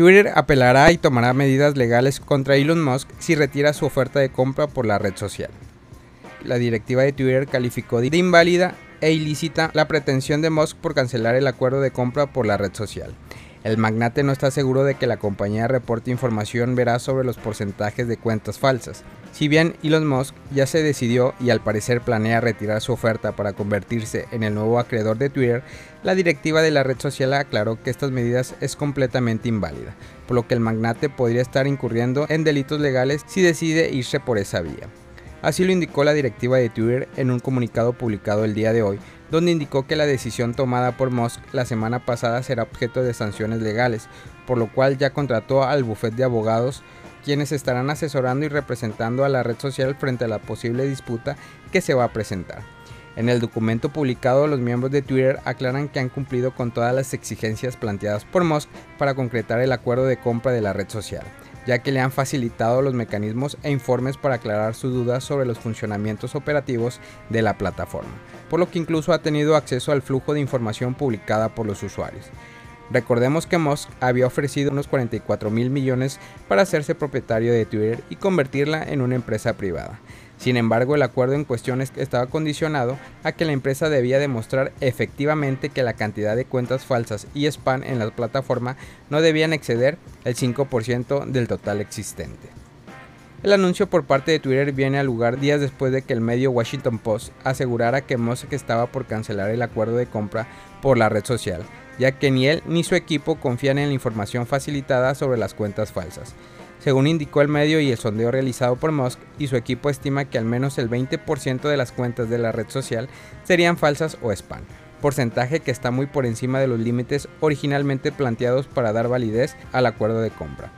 Twitter apelará y tomará medidas legales contra Elon Musk si retira su oferta de compra por la red social. La directiva de Twitter calificó de inválida e ilícita la pretensión de Musk por cancelar el acuerdo de compra por la red social. El magnate no está seguro de que la compañía reporte información veraz sobre los porcentajes de cuentas falsas. Si bien Elon Musk ya se decidió y al parecer planea retirar su oferta para convertirse en el nuevo acreedor de Twitter, la directiva de la red social aclaró que estas medidas es completamente inválida, por lo que el magnate podría estar incurriendo en delitos legales si decide irse por esa vía. Así lo indicó la directiva de Twitter en un comunicado publicado el día de hoy, donde indicó que la decisión tomada por Musk la semana pasada será objeto de sanciones legales, por lo cual ya contrató al bufete de abogados quienes estarán asesorando y representando a la red social frente a la posible disputa que se va a presentar. En el documento publicado, los miembros de Twitter aclaran que han cumplido con todas las exigencias planteadas por Musk para concretar el acuerdo de compra de la red social ya que le han facilitado los mecanismos e informes para aclarar sus dudas sobre los funcionamientos operativos de la plataforma, por lo que incluso ha tenido acceso al flujo de información publicada por los usuarios. Recordemos que Musk había ofrecido unos 44 mil millones para hacerse propietario de Twitter y convertirla en una empresa privada. Sin embargo, el acuerdo en cuestión estaba condicionado a que la empresa debía demostrar efectivamente que la cantidad de cuentas falsas y spam en la plataforma no debían exceder el 5% del total existente. El anuncio por parte de Twitter viene al lugar días después de que el medio Washington Post asegurara que Musk estaba por cancelar el acuerdo de compra por la red social, ya que ni él ni su equipo confían en la información facilitada sobre las cuentas falsas. Según indicó el medio y el sondeo realizado por Musk y su equipo estima que al menos el 20% de las cuentas de la red social serían falsas o spam, porcentaje que está muy por encima de los límites originalmente planteados para dar validez al acuerdo de compra.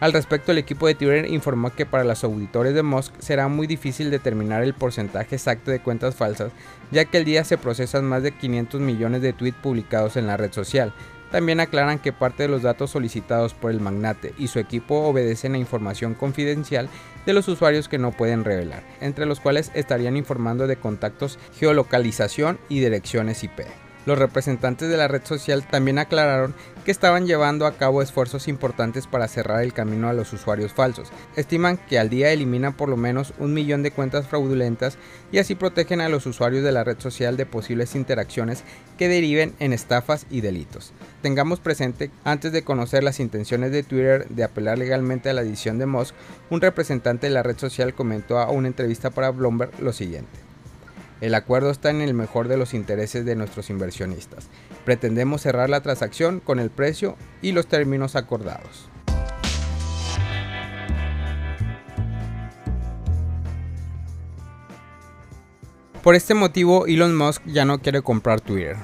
Al respecto, el equipo de Twitter informó que para los auditores de Musk será muy difícil determinar el porcentaje exacto de cuentas falsas, ya que el día se procesan más de 500 millones de tweets publicados en la red social, también aclaran que parte de los datos solicitados por el magnate y su equipo obedecen a información confidencial de los usuarios que no pueden revelar, entre los cuales estarían informando de contactos, geolocalización y direcciones IP. Los representantes de la red social también aclararon que estaban llevando a cabo esfuerzos importantes para cerrar el camino a los usuarios falsos. Estiman que al día eliminan por lo menos un millón de cuentas fraudulentas y así protegen a los usuarios de la red social de posibles interacciones que deriven en estafas y delitos. Tengamos presente, antes de conocer las intenciones de Twitter de apelar legalmente a la edición de Musk, un representante de la red social comentó a una entrevista para Bloomberg lo siguiente. El acuerdo está en el mejor de los intereses de nuestros inversionistas. Pretendemos cerrar la transacción con el precio y los términos acordados. Por este motivo, Elon Musk ya no quiere comprar Twitter.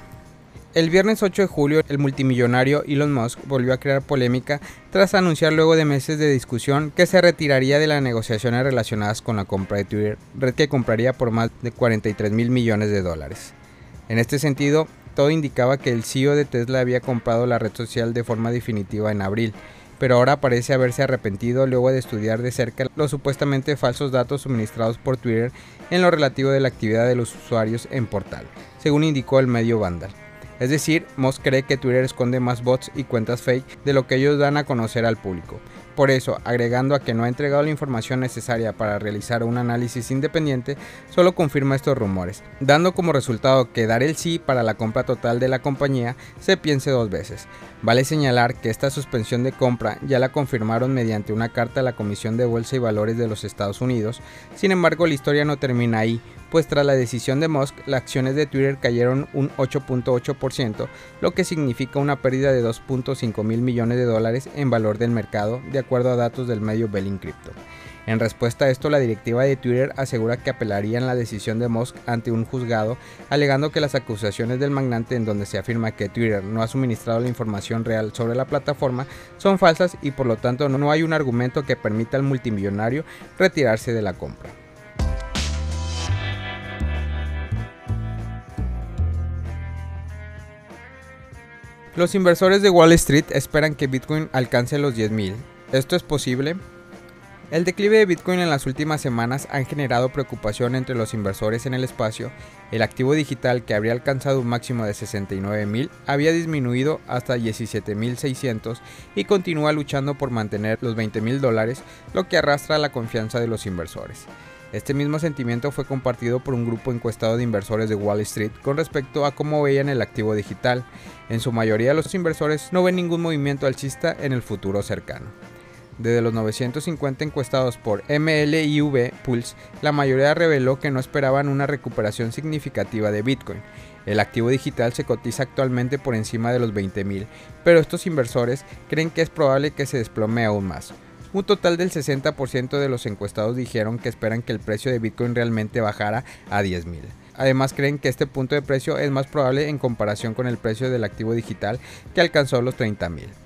El viernes 8 de julio, el multimillonario Elon Musk volvió a crear polémica tras anunciar luego de meses de discusión que se retiraría de las negociaciones relacionadas con la compra de Twitter, red que compraría por más de 43 mil millones de dólares. En este sentido, todo indicaba que el CEO de Tesla había comprado la red social de forma definitiva en abril, pero ahora parece haberse arrepentido luego de estudiar de cerca los supuestamente falsos datos suministrados por Twitter en lo relativo de la actividad de los usuarios en portal, según indicó el medio Vandal. Es decir, Moss cree que Twitter esconde más bots y cuentas fake de lo que ellos dan a conocer al público. Por eso, agregando a que no ha entregado la información necesaria para realizar un análisis independiente, solo confirma estos rumores, dando como resultado que dar el sí para la compra total de la compañía se piense dos veces. Vale señalar que esta suspensión de compra ya la confirmaron mediante una carta a la Comisión de Bolsa y Valores de los Estados Unidos, sin embargo la historia no termina ahí, pues tras la decisión de Musk, las acciones de Twitter cayeron un 8.8%, lo que significa una pérdida de 2.5 mil millones de dólares en valor del mercado, de acuerdo a datos del medio Belling Crypto. En respuesta a esto, la directiva de Twitter asegura que apelarían la decisión de Musk ante un juzgado, alegando que las acusaciones del magnate en donde se afirma que Twitter no ha suministrado la información real sobre la plataforma son falsas y por lo tanto no hay un argumento que permita al multimillonario retirarse de la compra. Los inversores de Wall Street esperan que Bitcoin alcance los 10.000. ¿Esto es posible? El declive de Bitcoin en las últimas semanas han generado preocupación entre los inversores en el espacio. El activo digital que habría alcanzado un máximo de 69.000 había disminuido hasta 17.600 y continúa luchando por mantener los 20.000 dólares, lo que arrastra la confianza de los inversores. Este mismo sentimiento fue compartido por un grupo encuestado de inversores de Wall Street con respecto a cómo veían el activo digital. En su mayoría los inversores no ven ningún movimiento alcista en el futuro cercano. Desde los 950 encuestados por MLIV Pulse, la mayoría reveló que no esperaban una recuperación significativa de Bitcoin. El activo digital se cotiza actualmente por encima de los 20.000, pero estos inversores creen que es probable que se desplome aún más. Un total del 60% de los encuestados dijeron que esperan que el precio de Bitcoin realmente bajara a 10.000. Además creen que este punto de precio es más probable en comparación con el precio del activo digital que alcanzó los 30.000.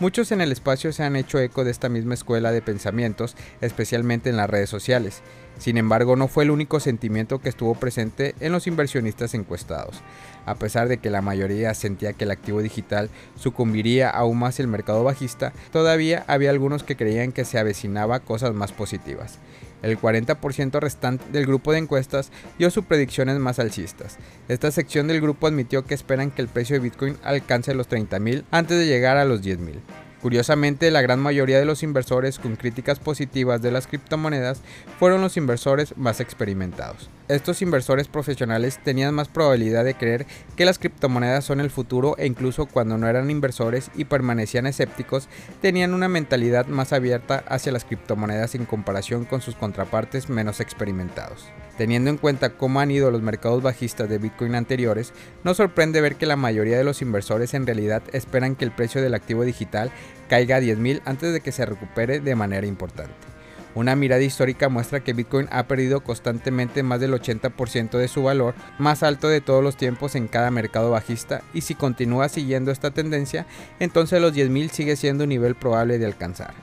Muchos en el espacio se han hecho eco de esta misma escuela de pensamientos, especialmente en las redes sociales. Sin embargo, no fue el único sentimiento que estuvo presente en los inversionistas encuestados. A pesar de que la mayoría sentía que el activo digital sucumbiría aún más el mercado bajista, todavía había algunos que creían que se avecinaba cosas más positivas. El 40% restante del grupo de encuestas dio sus predicciones más alcistas. Esta sección del grupo admitió que esperan que el precio de Bitcoin alcance los 30.000 antes de llegar a los 10.000. Curiosamente, la gran mayoría de los inversores con críticas positivas de las criptomonedas fueron los inversores más experimentados. Estos inversores profesionales tenían más probabilidad de creer que las criptomonedas son el futuro e incluso cuando no eran inversores y permanecían escépticos, tenían una mentalidad más abierta hacia las criptomonedas en comparación con sus contrapartes menos experimentados. Teniendo en cuenta cómo han ido los mercados bajistas de Bitcoin anteriores, no sorprende ver que la mayoría de los inversores en realidad esperan que el precio del activo digital caiga a 10.000 antes de que se recupere de manera importante. Una mirada histórica muestra que Bitcoin ha perdido constantemente más del 80% de su valor, más alto de todos los tiempos en cada mercado bajista, y si continúa siguiendo esta tendencia, entonces los 10.000 sigue siendo un nivel probable de alcanzar.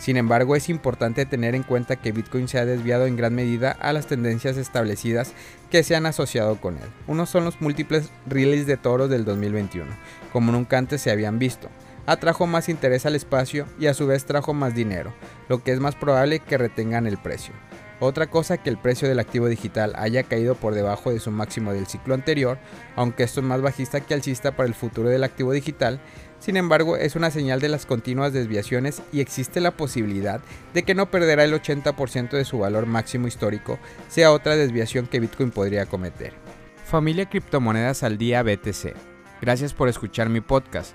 Sin embargo, es importante tener en cuenta que Bitcoin se ha desviado en gran medida a las tendencias establecidas que se han asociado con él. Uno son los múltiples releases de toros del 2021, como nunca antes se habían visto. Atrajo más interés al espacio y a su vez trajo más dinero, lo que es más probable que retengan el precio. Otra cosa que el precio del activo digital haya caído por debajo de su máximo del ciclo anterior, aunque esto es más bajista que alcista para el futuro del activo digital, sin embargo, es una señal de las continuas desviaciones y existe la posibilidad de que no perderá el 80% de su valor máximo histórico, sea otra desviación que Bitcoin podría cometer. Familia Criptomonedas al Día BTC. Gracias por escuchar mi podcast.